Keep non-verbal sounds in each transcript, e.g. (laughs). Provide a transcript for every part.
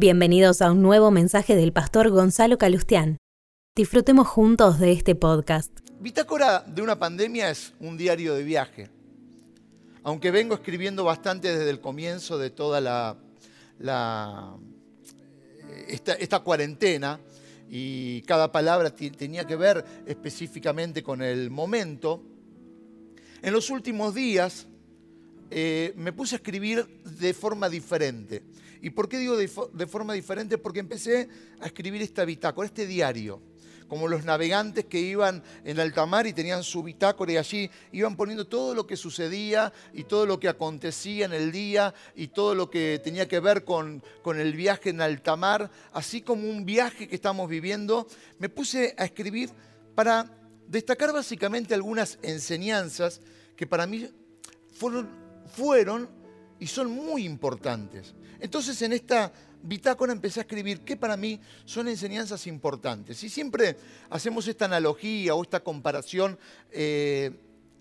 Bienvenidos a un nuevo mensaje del pastor Gonzalo Calustián. Disfrutemos juntos de este podcast. Bitácora de una pandemia es un diario de viaje. Aunque vengo escribiendo bastante desde el comienzo de toda la, esta, cuarentena y cada palabra tenía que ver específicamente con el momento, en los últimos días eh, me puse a escribir de forma diferente. ¿Y por qué digo de, forma diferente? Porque empecé a escribir esta bitácora, este diario como los navegantes que iban en alta mar y tenían su bitácora y allí iban poniendo todo lo que sucedía y todo lo que acontecía en el día y todo lo que tenía que ver con, con el viaje en alta mar, así como un viaje que estamos viviendo, me puse a escribir para destacar básicamente algunas enseñanzas que para mí fueron, fueron y son muy importantes. Entonces en esta bitácora empecé a escribir qué para mí son enseñanzas importantes. Y siempre hacemos esta analogía o esta comparación eh,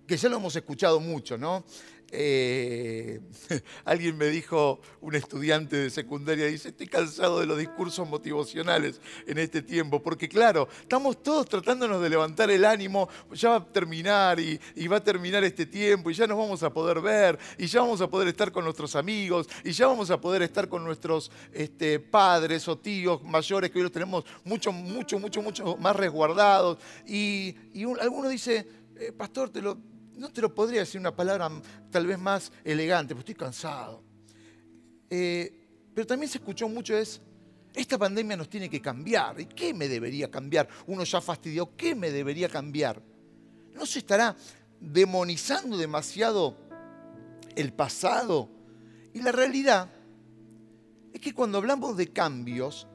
que ya lo hemos escuchado mucho, ¿no? Eh, (laughs) alguien me dijo, un estudiante de secundaria, dice, estoy cansado de los discursos motivacionales en este tiempo, porque claro, estamos todos tratándonos de levantar el ánimo, ya va a terminar y, va a terminar este tiempo y ya nos vamos a poder ver y ya vamos a poder estar con nuestros amigos y ya vamos a poder estar con nuestros este, padres o tíos mayores que hoy los tenemos mucho, mucho, mucho, mucho más resguardados. Y, alguno dice, eh, pastor, te lo no te lo podría decir una palabra tal vez más elegante, porque estoy cansado. Eh, pero también se escuchó mucho es, esta pandemia nos tiene que cambiar. ¿Y qué me debería cambiar? Uno ya fastidió, ¿qué me debería cambiar? ¿No se estará demonizando demasiado el pasado? Y la realidad es que cuando hablamos de cambios,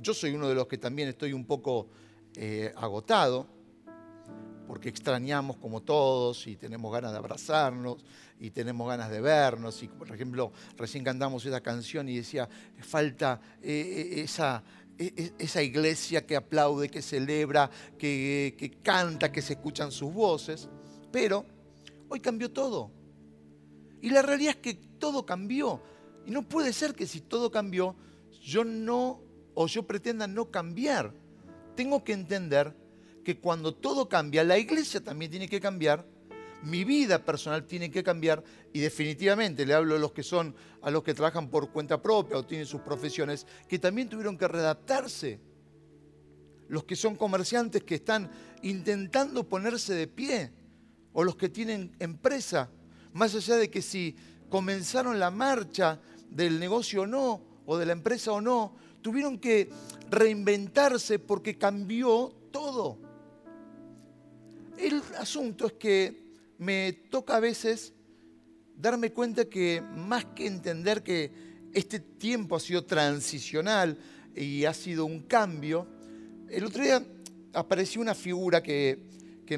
yo soy uno de los que también estoy un poco eh, agotado, porque extrañamos como todos y tenemos ganas de abrazarnos y tenemos ganas de vernos. Y por ejemplo, recién cantamos esa canción y decía, falta eh, eh, esa, e, e, esa iglesia que aplaude, que celebra, que, que canta, que se escuchan sus voces. Pero hoy cambió todo. Y la realidad es que todo cambió. Y no puede ser que si todo cambió, yo no, o yo pretenda no cambiar. Tengo que entender que cuando todo cambia, la iglesia también tiene que cambiar, mi vida personal tiene que cambiar y definitivamente le hablo a los que son, a los que trabajan por cuenta propia o tienen sus profesiones, que también tuvieron que readaptarse. Los que son comerciantes que están intentando ponerse de pie o los que tienen empresa, más allá de que si comenzaron la marcha del negocio o no, o de la empresa o no, tuvieron que reinventarse porque cambió todo. El asunto es que me toca a veces darme cuenta que más que entender que este tiempo ha sido transicional y ha sido un cambio, el otro día apareció una figura que,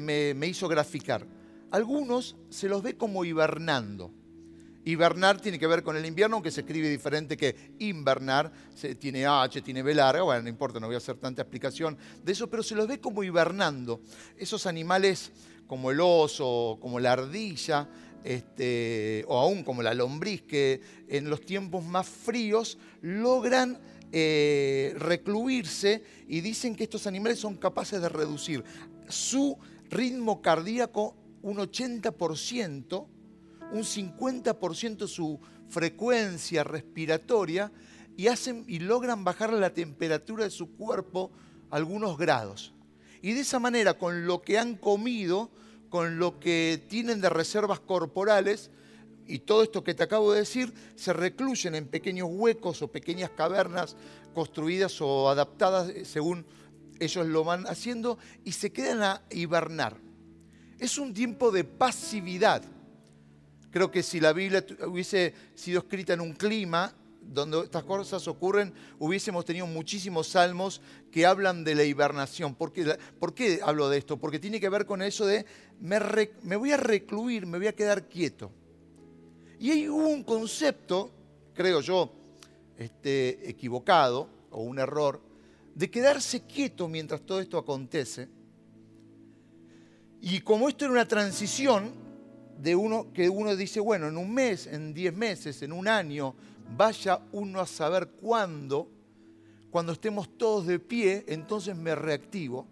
me, me hizo graficar. Algunos se los ve como hibernando. Hibernar tiene que ver con el invierno, aunque se escribe diferente que invernar. tiene H, tiene B larga. Bueno, no importa, no voy a hacer tanta explicación de eso, pero se los ve como hibernando. Esos animales como el oso, como la ardilla, este, o aún como la lombriz, que en los tiempos más fríos logran eh, recluirse y dicen que estos animales son capaces de reducir su ritmo cardíaco un 80% un 50% su frecuencia respiratoria y, hacen, y logran bajar la temperatura de su cuerpo algunos grados. Y de esa manera, con lo que han comido, con lo que tienen de reservas corporales, y todo esto que te acabo de decir, se recluyen en pequeños huecos o pequeñas cavernas construidas o adaptadas eh, según ellos lo van haciendo y se quedan a hibernar. Es un tiempo de pasividad Creo que si la Biblia hubiese sido escrita en un clima donde estas cosas ocurren, hubiésemos tenido muchísimos salmos que hablan de la hibernación. ¿Por qué, hablo de esto? Porque tiene que ver con eso de me, voy a recluir, me voy a quedar quieto. Y hay un concepto, creo yo, este, equivocado o un error, de quedarse quieto mientras todo esto acontece. Y como esto era una transición, de uno que uno dice, bueno, en un mes, en diez meses, en un año, vaya uno a saber cuándo, Cuando estemos todos de pie, entonces me reactivo.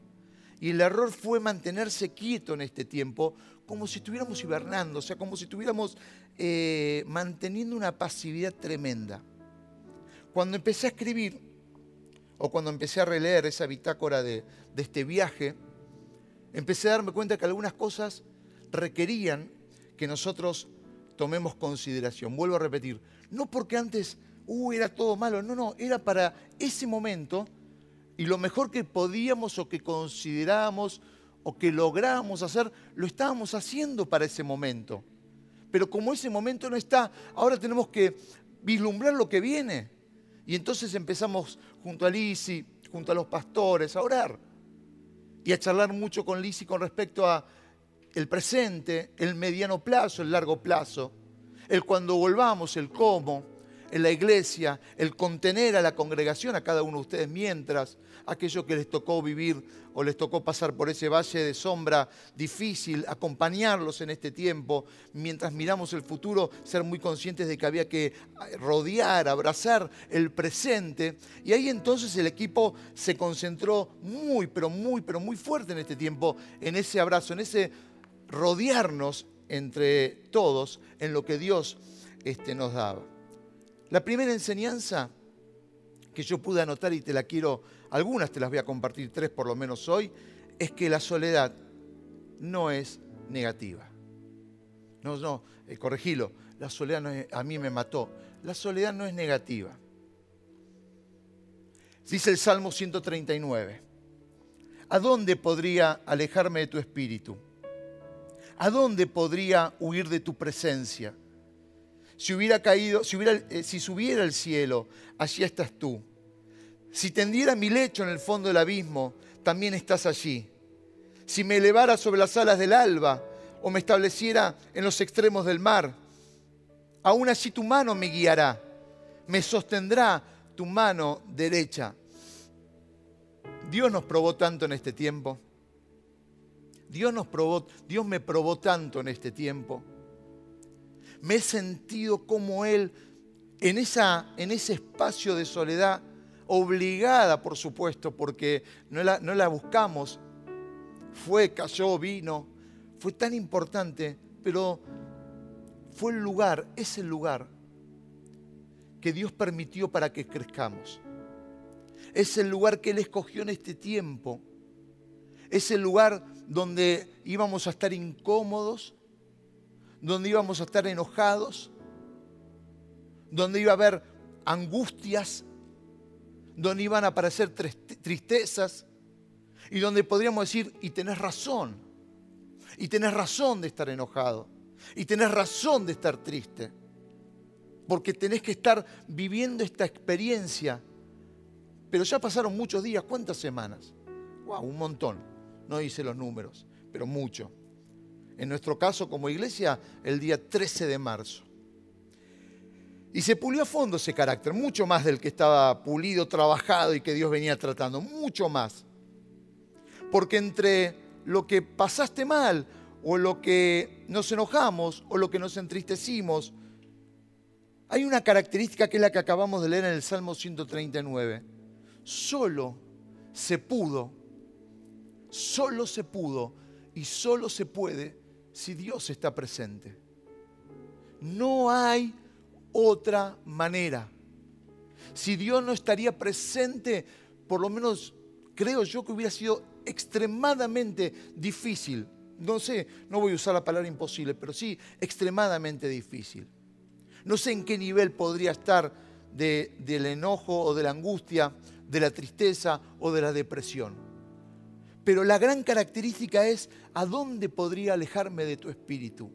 Y el error fue mantenerse quieto en este tiempo, como si estuviéramos hibernando, o sea, como si estuviéramos eh, manteniendo una pasividad tremenda. Cuando empecé a escribir, o cuando empecé a releer esa bitácora de, de este viaje, empecé a darme cuenta que algunas cosas requerían que nosotros tomemos consideración. Vuelvo a repetir, no porque antes, uh, era todo malo, no, no, era para ese momento y lo mejor que podíamos o que considerábamos o que lográbamos hacer, lo estábamos haciendo para ese momento. Pero como ese momento no está, ahora tenemos que vislumbrar lo que viene. Y entonces empezamos junto a Lisi, junto a los pastores, a orar y a charlar mucho con Lisi con respecto a el presente, el mediano plazo, el largo plazo, el cuando volvamos, el cómo, en la iglesia, el contener a la congregación, a cada uno de ustedes, mientras aquello que les tocó vivir o les tocó pasar por ese valle de sombra difícil, acompañarlos en este tiempo, mientras miramos el futuro, ser muy conscientes de que había que rodear, abrazar el presente. Y ahí entonces el equipo se concentró muy, pero muy, pero muy fuerte en este tiempo, en ese abrazo, en ese rodearnos entre todos en lo que Dios este, nos daba. La primera enseñanza que yo pude anotar y te la quiero, algunas te las voy a compartir, tres por lo menos hoy, es que la soledad no es negativa. No, no, eh, corregilo, la soledad no a mí me mató. La soledad no es negativa. Dice el Salmo 139, ¿a dónde podría alejarme de tu espíritu? ¿A dónde podría huir de tu presencia? Si hubiera caído, eh, si subiera el cielo, allí estás tú. Si tendiera mi lecho en el fondo del abismo, también estás allí. Si me elevara sobre las alas del alba o me estableciera en los extremos del mar, aún allí tu mano me guiará, me sostendrá tu mano derecha. Dios nos probó tanto en este tiempo Dios, nos probó, Dios me probó tanto en este tiempo. Me he sentido como Él en, esa, en ese espacio de soledad, obligada por supuesto, porque no la, no la buscamos. Fue, cayó, vino. Fue tan importante, pero fue el lugar, es el lugar que Dios permitió para que crezcamos. Es el lugar que Él escogió en este tiempo. Es el lugar donde íbamos a estar incómodos, donde íbamos a estar enojados, donde iba a haber angustias, donde iban a aparecer tristezas y donde podríamos decir, y tenés razón, y tenés razón de estar enojado, y tenés razón de estar triste, porque tenés que estar viviendo esta experiencia. Pero ya pasaron muchos días, ¿cuántas semanas? Wow, un montón no hice los números, pero mucho. En nuestro caso como iglesia, el día 13 de marzo. Y se pulió a fondo ese carácter, mucho más del que estaba pulido, trabajado y que Dios venía tratando, mucho más. Porque entre lo que pasaste mal o lo que nos enojamos o lo que nos entristecimos, hay una característica que es la que acabamos de leer en el Salmo 139. Solo se pudo Solo se pudo y solo se puede si Dios está presente. No hay otra manera. Si Dios no estaría presente, por lo menos creo yo que hubiera sido extremadamente difícil. No sé, no voy a usar la palabra imposible, pero sí extremadamente difícil. No sé en qué nivel podría estar del enojo o de la angustia, de la tristeza o de la depresión. Pero la gran característica es a dónde podría alejarme de tu espíritu.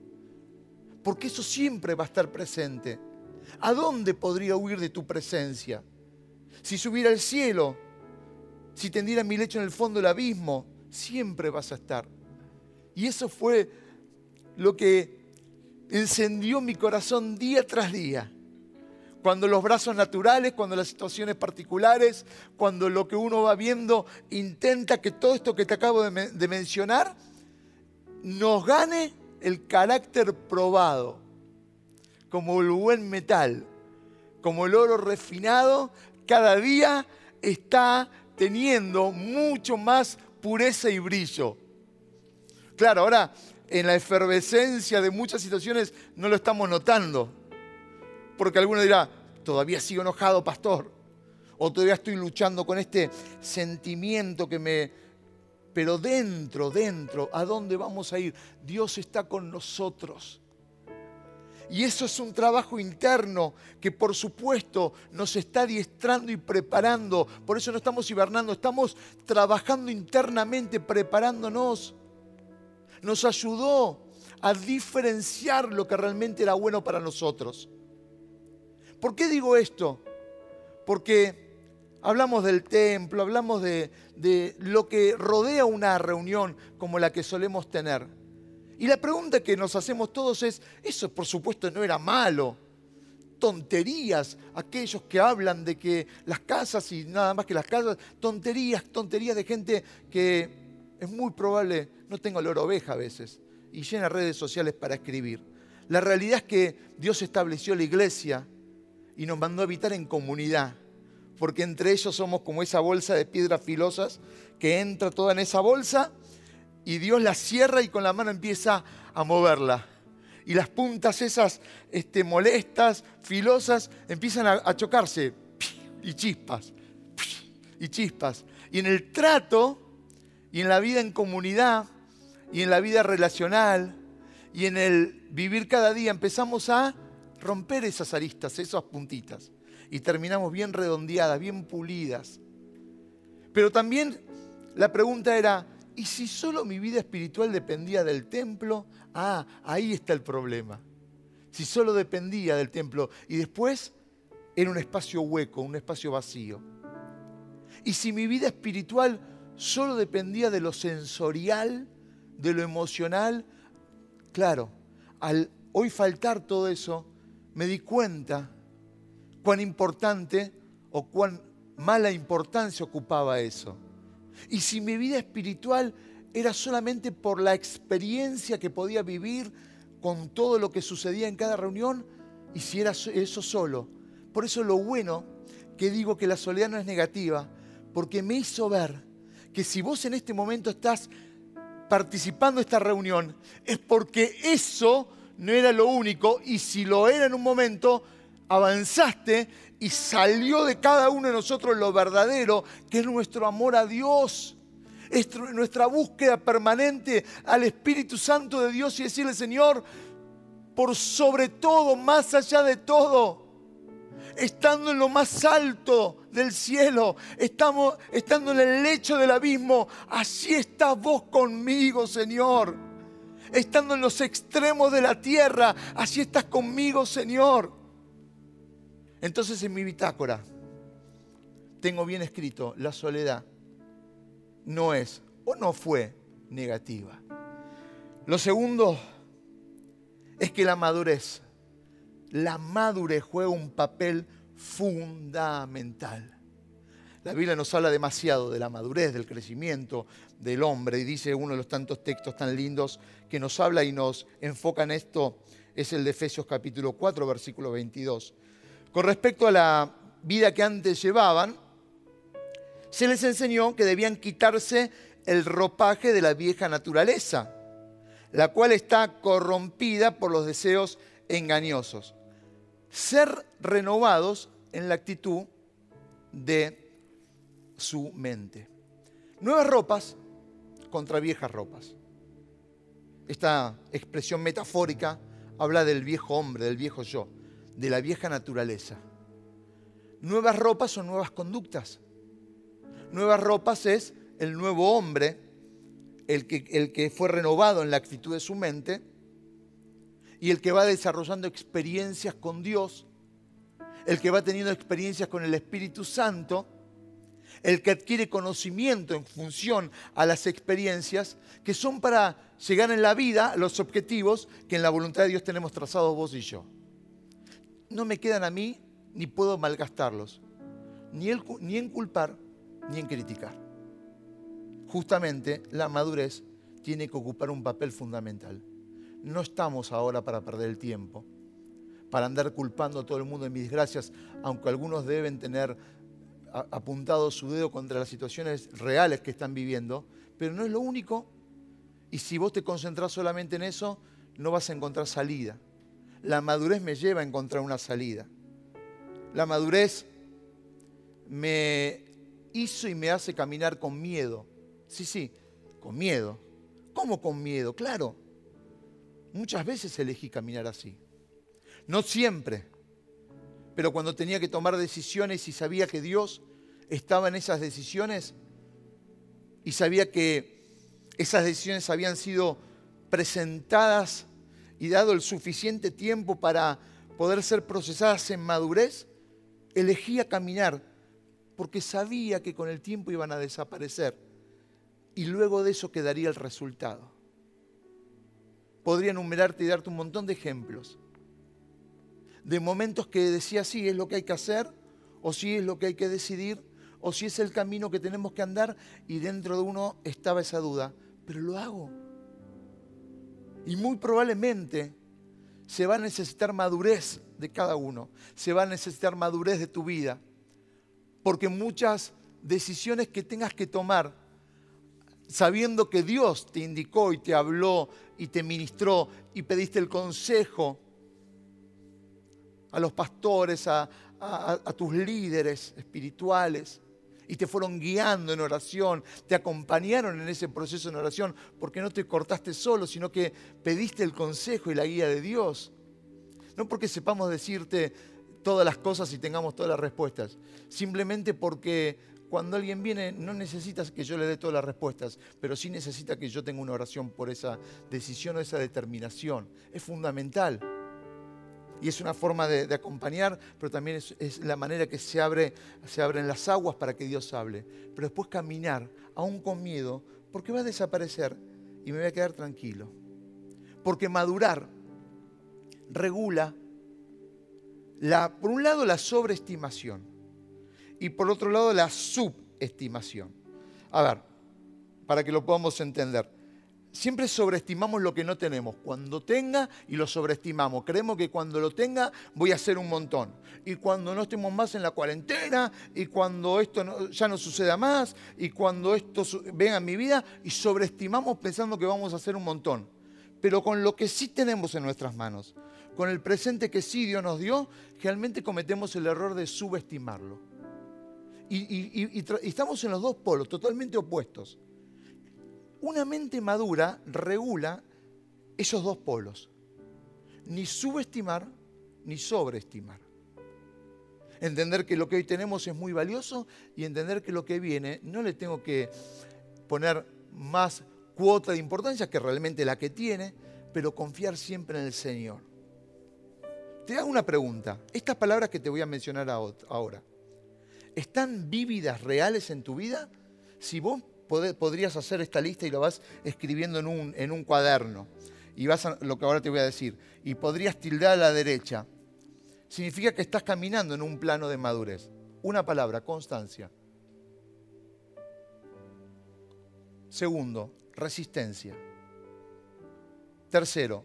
Porque eso siempre va a estar presente. ¿A dónde podría huir de tu presencia? Si subiera al cielo, si tendiera mi lecho en el fondo del abismo, siempre vas a estar. Y eso fue lo que encendió mi corazón día tras día cuando los brazos naturales, cuando las situaciones particulares, cuando lo que uno va viendo intenta que todo esto que te acabo de, mencionar nos gane el carácter probado, como el buen metal, como el oro refinado, cada día está teniendo mucho más pureza y brillo. Claro, ahora en la efervescencia de muchas situaciones no lo estamos notando. Porque alguno dirá, todavía sigo enojado, pastor. O todavía estoy luchando con este sentimiento que me... Pero dentro, dentro, ¿a dónde vamos a ir? Dios está con nosotros. Y eso es un trabajo interno que por supuesto nos está adiestrando y preparando. Por eso no estamos hibernando, estamos trabajando internamente, preparándonos. Nos ayudó a diferenciar lo que realmente era bueno para nosotros. ¿Por qué digo esto? Porque hablamos del templo, hablamos de, lo que rodea una reunión como la que solemos tener. Y la pregunta que nos hacemos todos es, eso por supuesto no era malo. Tonterías, aquellos que hablan de que las casas y nada más que las casas, tonterías, tonterías de gente que es muy probable no tenga olor a oveja a veces y llena redes sociales para escribir. La realidad es que Dios estableció la iglesia y nos mandó a habitar en comunidad, porque entre ellos somos como esa bolsa de piedras filosas que entra toda en esa bolsa y Dios la cierra y con la mano empieza a moverla. Y las puntas esas este, molestas, filosas, empiezan a, chocarse. Y chispas. Y chispas. Y en el trato, y en la vida en comunidad, y en la vida relacional, y en el vivir cada día, empezamos a romper esas aristas, esas puntitas. Y terminamos bien redondeadas, bien pulidas. Pero también la pregunta era, ¿Y si solo mi vida espiritual dependía del templo? Ah, ahí está el problema. Si solo dependía del templo y después era un espacio hueco, un espacio vacío. Y si mi vida espiritual solo dependía de lo sensorial, de lo emocional, claro, al hoy faltar todo eso, me di cuenta cuán importante o cuán mala importancia ocupaba eso. Y si mi vida espiritual era solamente por la experiencia que podía vivir con todo lo que sucedía en cada reunión, y si era eso solo. Por eso lo bueno que digo que la soledad no es negativa, porque me hizo ver que si vos en este momento estás participando de esta reunión, es porque eso no era lo único, y si lo era en un momento, avanzaste y salió de cada uno de nosotros lo verdadero, que es nuestro amor a Dios. Es nuestra búsqueda permanente al Espíritu Santo de Dios y decirle, Señor, por sobre todo, más allá de todo, estando en lo más alto del cielo, estamos, estando en el lecho del abismo, allí estás vos conmigo, Señor. Estando en los extremos de la tierra, allí estás conmigo, Señor. Entonces en mi bitácora tengo bien escrito, la soledad no es o no fue negativa. Lo segundo es que la madurez, la madurez juega un papel fundamental. La Biblia nos habla demasiado de la madurez, del crecimiento del hombre y dice uno de los tantos textos tan lindos que nos habla y nos enfoca en esto, es el de Efesios capítulo 4, versículo 22. Con respecto a la vida que antes llevaban, se les enseñó que debían quitarse el ropaje de la vieja naturaleza, la cual está corrompida por los deseos engañosos. Ser renovados en la actitud de su mente. Nuevas ropas contra viejas ropas. Esta expresión metafórica habla del viejo hombre, del viejo yo de la vieja naturaleza. Nuevas ropas son nuevas conductas. Nuevas ropas es el nuevo hombre, el que, fue renovado en la actitud de su mente y el que va desarrollando experiencias con Dios, el que va teniendo experiencias con el Espíritu Santo, el que adquiere conocimiento en función a las experiencias que son para llegar en la vida a los objetivos que en la voluntad de Dios tenemos trazados vos y yo no me quedan a mí ni puedo malgastarlos, ni, en culpar ni en criticar. Justamente la madurez tiene que ocupar un papel fundamental. No estamos ahora para perder el tiempo, para andar culpando a todo el mundo de mis desgracias, aunque algunos deben tener apuntado su dedo contra las situaciones reales que están viviendo, pero no es lo único. Y si vos te concentrás solamente en eso, no vas a encontrar salida. La madurez me lleva a encontrar una salida. La madurez me hizo y me hace caminar con miedo. Sí, sí, con miedo. ¿Cómo con miedo? Claro. Muchas veces elegí caminar así. No siempre. Pero cuando tenía que tomar decisiones y sabía que Dios estaba en esas decisiones y sabía que esas decisiones habían sido presentadas y dado el suficiente tiempo para poder ser procesadas en madurez, elegía caminar porque sabía que con el tiempo iban a desaparecer y luego de eso quedaría el resultado. Podría enumerarte y darte un montón de ejemplos de momentos que decía sí es lo que hay que hacer, o sí es lo que hay que decidir, o si es el camino que tenemos que andar, y dentro de uno estaba esa duda, pero lo hago. Y muy probablemente se va a necesitar madurez de cada uno, se va a necesitar madurez de tu vida, porque muchas decisiones que tengas que tomar, sabiendo que Dios te indicó y te habló y te ministró y pediste el consejo, a los pastores, a, tus líderes espirituales y te fueron guiando en oración, te acompañaron en ese proceso en oración, porque no te cortaste solo, sino que pediste el consejo y la guía de Dios. No porque sepamos decirte todas las cosas y tengamos todas las respuestas, simplemente porque cuando alguien viene no necesitas que yo le dé todas las respuestas, pero sí necesita que yo tenga una oración por esa decisión o esa determinación. Es fundamental y es una forma de, acompañar, pero también es, la manera que se, abre, se abren las aguas para que Dios hable. Pero después caminar, aún con miedo, porque va a desaparecer y me voy a quedar tranquilo. Porque madurar regula, la, por un lado, la sobreestimación y por otro lado, la subestimación. A ver, para que lo podamos entender siempre sobreestimamos lo que no tenemos. Cuando tenga y lo sobreestimamos. Creemos que cuando lo tenga voy a hacer un montón. Y cuando no estemos más en la cuarentena, y cuando esto ya no suceda más, y cuando esto venga en mi vida, y sobreestimamos pensando que vamos a hacer un montón. Pero con lo que sí tenemos en nuestras manos, con el presente que sí Dios nos dio, realmente cometemos el error de subestimarlo. y estamos en los dos polos, totalmente opuestos. Una mente madura regula esos dos polos. Ni subestimar ni sobreestimar. Entender que lo que hoy tenemos es muy valioso y entender que lo que viene no le tengo que poner más cuota de importancia que realmente la que tiene, pero confiar siempre en el Señor. Te hago una pregunta. Estas palabras que te voy a mencionar ahora, ¿están vívidas, reales en tu vida? Si vos podrías hacer esta lista y lo vas escribiendo en un, en un cuaderno. Y vas a lo que ahora te voy a decir. Y podrías tildar a la derecha. Significa que estás caminando en un plano de madurez. Una palabra, constancia. Segundo, resistencia. Tercero,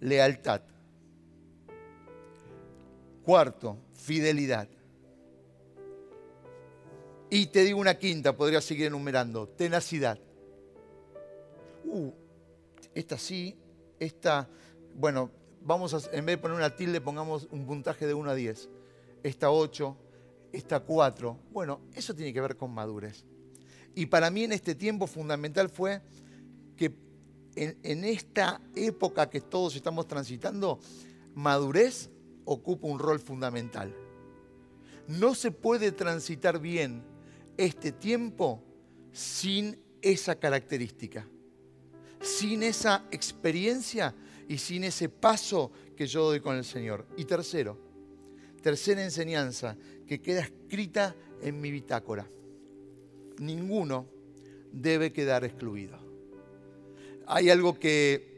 lealtad. Cuarto, fidelidad. Y te digo una quinta, podría seguir enumerando, tenacidad. Uh, esta sí, esta, bueno, vamos a, en vez de poner una tilde, pongamos un puntaje de 1 a 10. Esta 8, esta 4. Bueno, eso tiene que ver con madurez. Y para mí en este tiempo fundamental fue que en, en esta época que todos estamos transitando, madurez ocupa un rol fundamental. No se puede transitar bien este tiempo sin esa característica, sin esa experiencia y sin ese paso que yo doy con el Señor. Y tercero, tercera enseñanza que queda escrita en mi bitácora. Ninguno debe quedar excluido. Hay algo que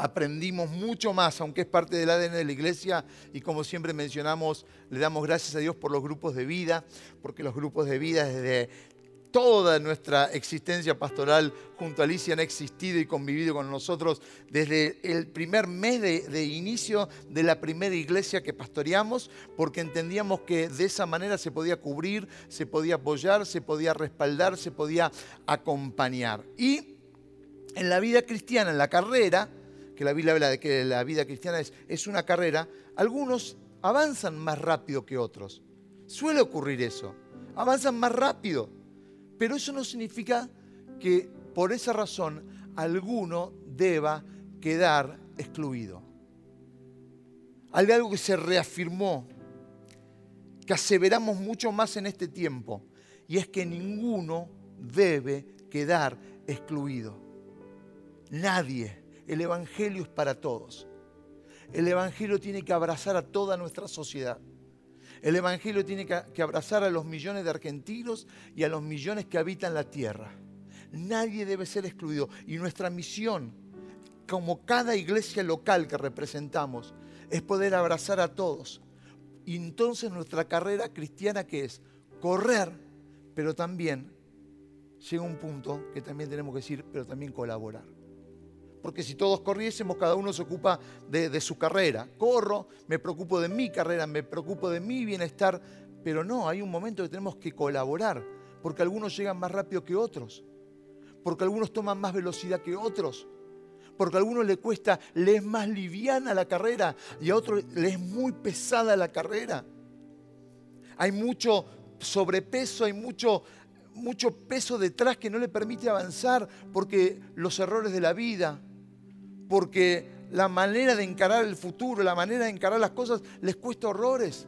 aprendimos mucho más, aunque es parte del ADN de la iglesia y como siempre mencionamos, le damos gracias a Dios por los grupos de vida, porque los grupos de vida desde toda nuestra existencia pastoral junto a Alicia han existido y convivido con nosotros desde el primer mes de, inicio de la primera iglesia que pastoreamos, porque entendíamos que de esa manera se podía cubrir, se podía apoyar, se podía respaldar, se podía acompañar. Y en la vida cristiana, en la carrera, que la Biblia habla de que la vida cristiana es, es una carrera, algunos avanzan más rápido que otros. Suele ocurrir eso. Avanzan más rápido pero eso no significa que por esa razón alguno deba quedar excluido. Hay algo que se reafirmó, que aseveramos mucho más en este tiempo, y es que ninguno debe quedar excluido. Nadie. El Evangelio es para todos. El Evangelio tiene que abrazar a toda nuestra sociedad. El Evangelio tiene que abrazar a los millones de argentinos y a los millones que habitan la tierra. Nadie debe ser excluido. Y nuestra misión, como cada iglesia local que representamos, es poder abrazar a todos. Y entonces nuestra carrera cristiana que es correr, pero también llega un punto que también tenemos que decir, pero también colaborar porque si todos corriésemos, cada uno se ocupa de, su carrera. Corro, me preocupo de mi carrera, me preocupo de mi bienestar, pero no, hay un momento que tenemos que colaborar, porque algunos llegan más rápido que otros, porque algunos toman más velocidad que otros, porque a algunos le cuesta, le es más liviana la carrera y a otros le es muy pesada la carrera. Hay mucho sobrepeso, hay mucho, mucho peso detrás que no le permite avanzar porque los errores de la vida, porque la manera de encarar el futuro, la manera de encarar las cosas les cuesta horrores.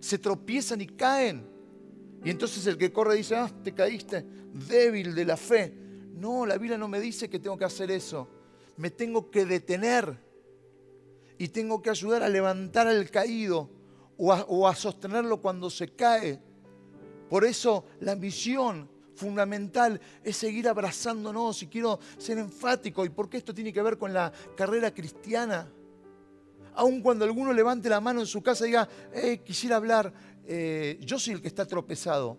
Se tropiezan y caen. Y entonces el que corre dice, ah, te caíste, débil de la fe. No, la Biblia no me dice que tengo que hacer eso. Me tengo que detener y tengo que ayudar a levantar al caído o a, o a sostenerlo cuando se cae. Por eso la misión fundamental es seguir abrazándonos y quiero ser enfático. ¿Y por qué esto tiene que ver con la carrera cristiana? Aun cuando alguno levante la mano en su casa y diga, eh, quisiera hablar, eh, yo soy el que está tropezado.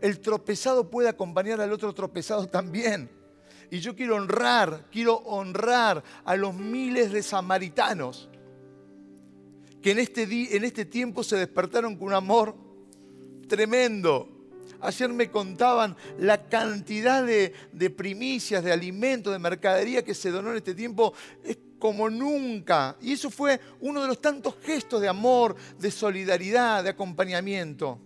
El tropezado puede acompañar al otro tropezado también. Y yo quiero honrar, quiero honrar a los miles de samaritanos que en este, en este tiempo se despertaron con un amor tremendo Ayer me contaban la cantidad de, primicias, de alimentos, de mercadería que se donó en este tiempo. Es como nunca. Y eso fue uno de los tantos gestos de amor, de solidaridad, de acompañamiento.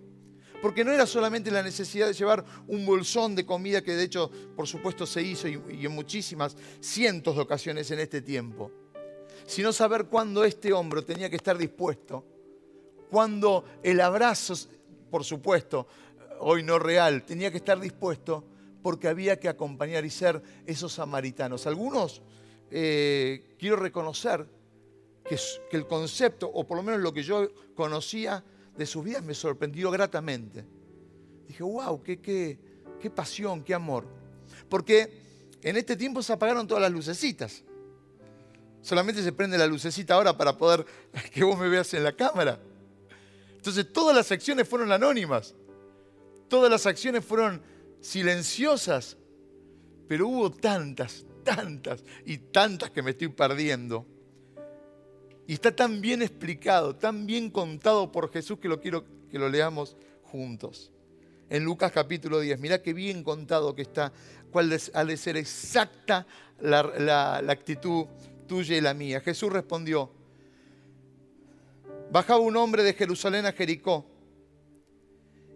Porque no era solamente la necesidad de llevar un bolsón de comida, que de hecho, por supuesto, se hizo y, y en muchísimas, cientos de ocasiones en este tiempo, sino saber cuándo este hombro tenía que estar dispuesto, cuándo el abrazo, por supuesto, hoy no real, tenía que estar dispuesto porque había que acompañar y ser esos samaritanos. Algunos, eh, quiero reconocer que, el concepto, o por lo menos lo que yo conocía de sus vidas, me sorprendió gratamente. Dije, wow, qué, qué, qué pasión, qué amor. Porque en este tiempo se apagaron todas las lucecitas. Solamente se prende la lucecita ahora para poder (laughs) que vos me veas en la cámara. Entonces todas las secciones fueron anónimas. Todas las acciones fueron silenciosas, pero hubo tantas, tantas y tantas que me estoy perdiendo. Y está tan bien explicado, tan bien contado por Jesús que lo quiero que lo leamos juntos. En Lucas capítulo 10, mirá qué bien contado que está, cuál ha de ser exacta la, la actitud tuya y la mía. Jesús respondió, bajaba un hombre de Jerusalén a Jericó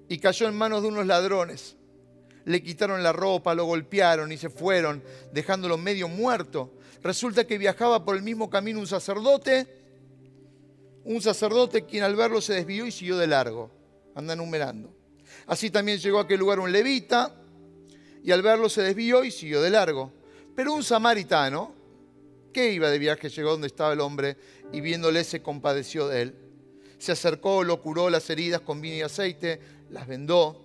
y cayó en manos de unos ladrones. Le quitaron la ropa, lo golpearon y se fueron, dejándolo medio muerto. Resulta que viajaba por el mismo camino un sacerdote, un sacerdote quien al verlo se desvió y siguió de largo. Anda numerando. Así también llegó a aquel lugar un levita y al verlo se desvió y siguió de largo. Pero un samaritano, que iba de viaje, llegó donde estaba el hombre y viéndole se compadeció de él. Se acercó, lo curó las heridas con vino y aceite, las vendó,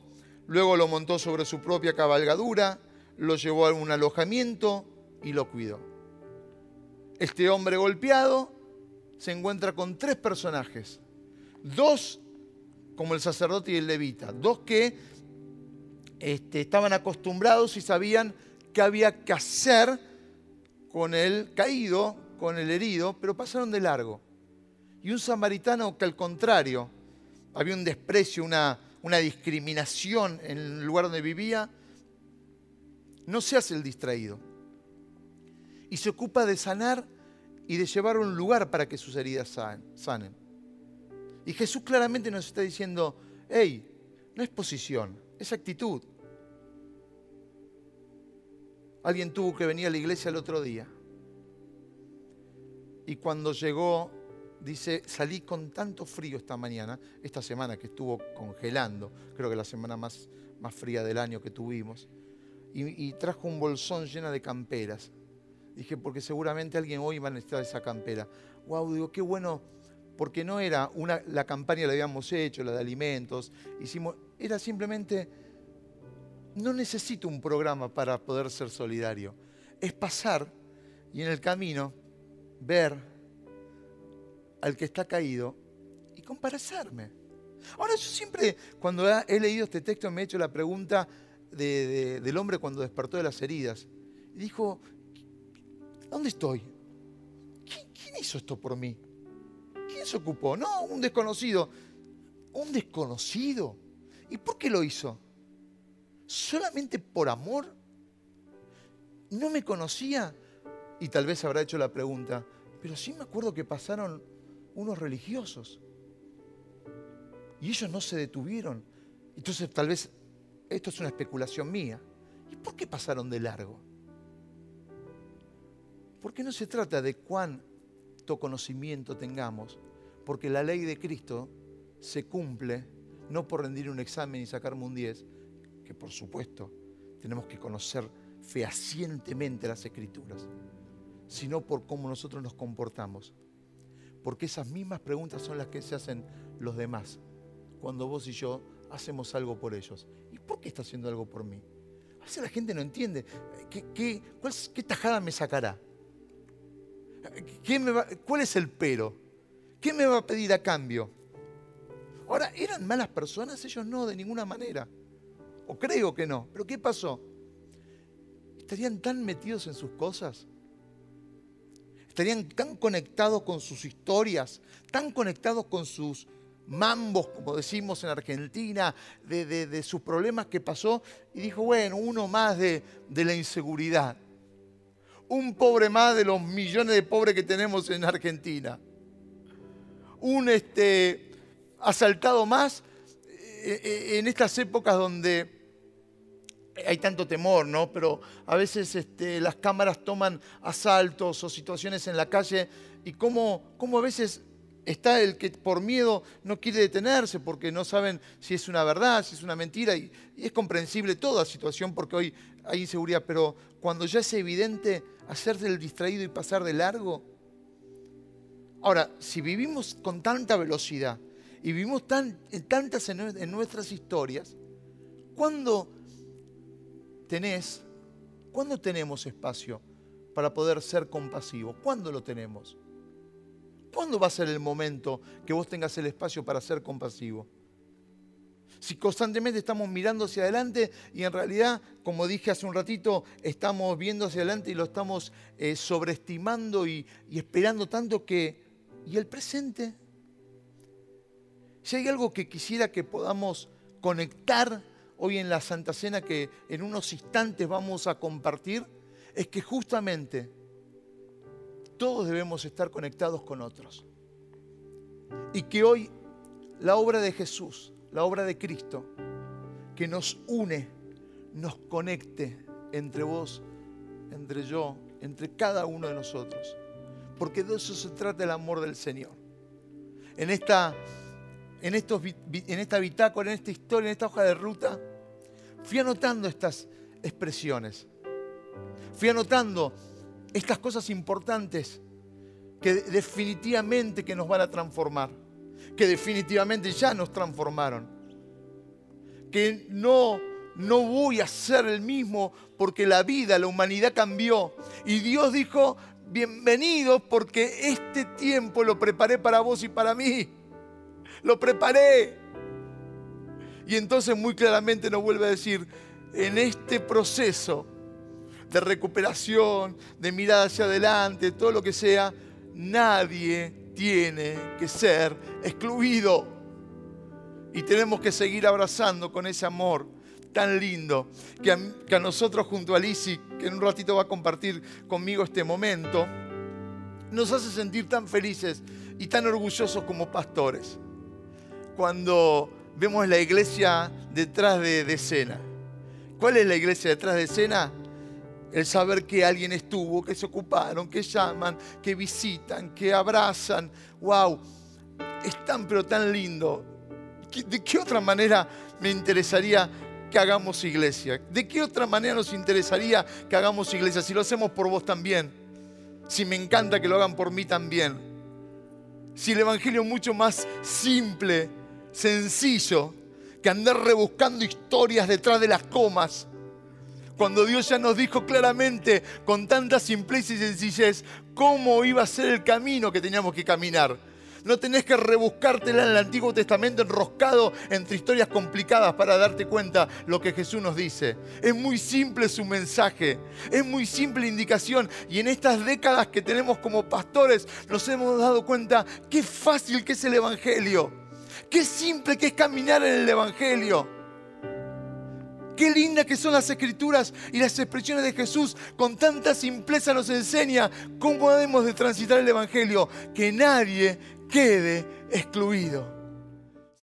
luego lo montó sobre su propia cabalgadura, lo llevó a un alojamiento y lo cuidó. Este hombre golpeado se encuentra con tres personajes, dos como el sacerdote y el levita, dos que este, estaban acostumbrados y sabían qué había que hacer con el caído, con el herido, pero pasaron de largo. Y un samaritano que al contrario, había un desprecio, una, una discriminación en el lugar donde vivía, no se hace el distraído. Y se ocupa de sanar y de llevar un lugar para que sus heridas sanen. Y Jesús claramente nos está diciendo, hey, no es posición, es actitud. Alguien tuvo que venir a la iglesia el otro día. Y cuando llegó, dice, salí con tanto frío esta mañana, esta semana que estuvo congelando, creo que la semana más, más fría del año que tuvimos, y, trajo un bolsón lleno de camperas. Dije, porque seguramente alguien hoy va a necesitar esa campera. Wow, digo, qué bueno, porque no era la campaña la habíamos hecho, la de alimentos, hicimos, era simplemente no necesito un programa para poder ser solidario. Es pasar y en el camino ver al que está caído y comparecerme. Ahora yo siempre, cuando he leído este texto, me he hecho la pregunta del hombre cuando despertó de las heridas. Y dijo, ¿dónde estoy? ¿Quién hizo esto por mí? ¿Quién se ocupó? No, un desconocido. ¿Un desconocido? ¿Y por qué lo hizo? solamente por amor. No me conocía y tal vez habrá hecho la pregunta, pero sí me acuerdo que pasaron unos religiosos y ellos no se detuvieron. Entonces tal vez esto es una especulación mía. ¿Y por qué pasaron de largo? Porque no se trata de cuánto conocimiento tengamos, porque la ley de Cristo se cumple no por rendir un examen y sacarme un 10, por supuesto tenemos que conocer fehacientemente las escrituras, sino por cómo nosotros nos comportamos. Porque esas mismas preguntas son las que se hacen los demás cuando vos y yo hacemos algo por ellos. ¿Y por qué está haciendo algo por mí? A veces la gente no entiende. ¿Qué, tajada me sacará? ¿Cuál es el pero? ¿Qué me va a pedir a cambio? Ahora, ¿eran malas personas? Ellos no, de ninguna manera o creo que no. Pero ¿qué pasó? Estarían tan metidos en sus cosas. Estarían tan conectados con sus historias, tan conectados con sus mambos, como decimos en Argentina, de, sus problemas que pasó. Y dijo, bueno, uno más de, de la inseguridad. Un pobre más de los millones de pobres que tenemos en Argentina. Un este, asaltado más eh, eh, en estas épocas donde hay tanto temor, ¿no? Pero a veces este, las cámaras toman asaltos o situaciones en la calle y cómo, a veces está el que por miedo no quiere detenerse porque no saben si es una verdad, si es una mentira y, es comprensible toda situación porque hoy hay inseguridad, pero cuando ya es evidente hacerse el distraído y pasar de largo. Ahora, si vivimos con tanta velocidad y vivimos tan, tantas en, en nuestras historias, ¿cuándo tenés, ¿cuándo tenemos espacio para poder ser compasivos? ¿Cuándo lo tenemos? ¿Cuándo va a ser el momento que vos tengas el espacio para ser compasivo? Si constantemente estamos mirando hacia adelante y en realidad, como dije hace un ratito, estamos viendo hacia adelante y lo estamos eh, sobreestimando y, y esperando tanto que... ¿Y el presente? Si hay algo que quisiera que podamos conectar hoy en la Santa Cena que en unos instantes vamos a compartir, es que justamente todos debemos estar conectados con otros. Y que hoy la obra de Jesús, la obra de Cristo, que nos une, nos conecte entre vos, entre yo, entre cada uno de nosotros. Porque de eso se trata el amor del Señor. En esta, en estos, en esta bitácora, en esta historia, en esta hoja de ruta, fui anotando estas expresiones. Fui anotando estas cosas importantes que definitivamente que nos van a transformar, que definitivamente ya nos transformaron, que no no voy a ser el mismo porque la vida, la humanidad cambió y Dios dijo, bienvenidos porque este tiempo lo preparé para vos y para mí. Lo preparé. Y entonces muy claramente nos vuelve a decir, en este proceso de recuperación, de mirar hacia adelante, todo lo que sea, nadie tiene que ser excluido. Y tenemos que seguir abrazando con ese amor tan lindo que a, nosotros junto a Lisi, que en un ratito va a compartir conmigo este momento, nos hace sentir tan felices y tan orgullosos como pastores. Cuando vemos la iglesia detrás de, de escena. ¿Cuál es la iglesia detrás de escena? El saber que alguien estuvo, que se ocuparon, que llaman, que visitan, que abrazan. ¡Wow! Es tan pero tan lindo. ¿De qué otra manera me interesaría que hagamos iglesia? ¿De qué otra manera nos interesaría que hagamos iglesia? Si lo hacemos por vos también. Si me encanta que lo hagan por mí también. Si el Evangelio es mucho más simple, sencillo, que andar rebuscando historias detrás de las comas cuando Dios ya nos dijo claramente, con tanta simpleza y sencillez, cómo iba a ser el camino que teníamos que caminar. No tenés que rebuscártela en el Antiguo Testamento enroscado entre historias complicadas para darte cuenta lo que Jesús nos dice. Es muy simple su mensaje, es muy simple indicación y en estas décadas que tenemos como pastores nos hemos dado cuenta qué fácil que es el Evangelio, qué simple que es caminar en el Evangelio. Qué linda que son las escrituras y las expresiones de Jesús. Con tanta simpleza nos enseña cómo debemos de transitar el Evangelio. Que nadie quede excluido.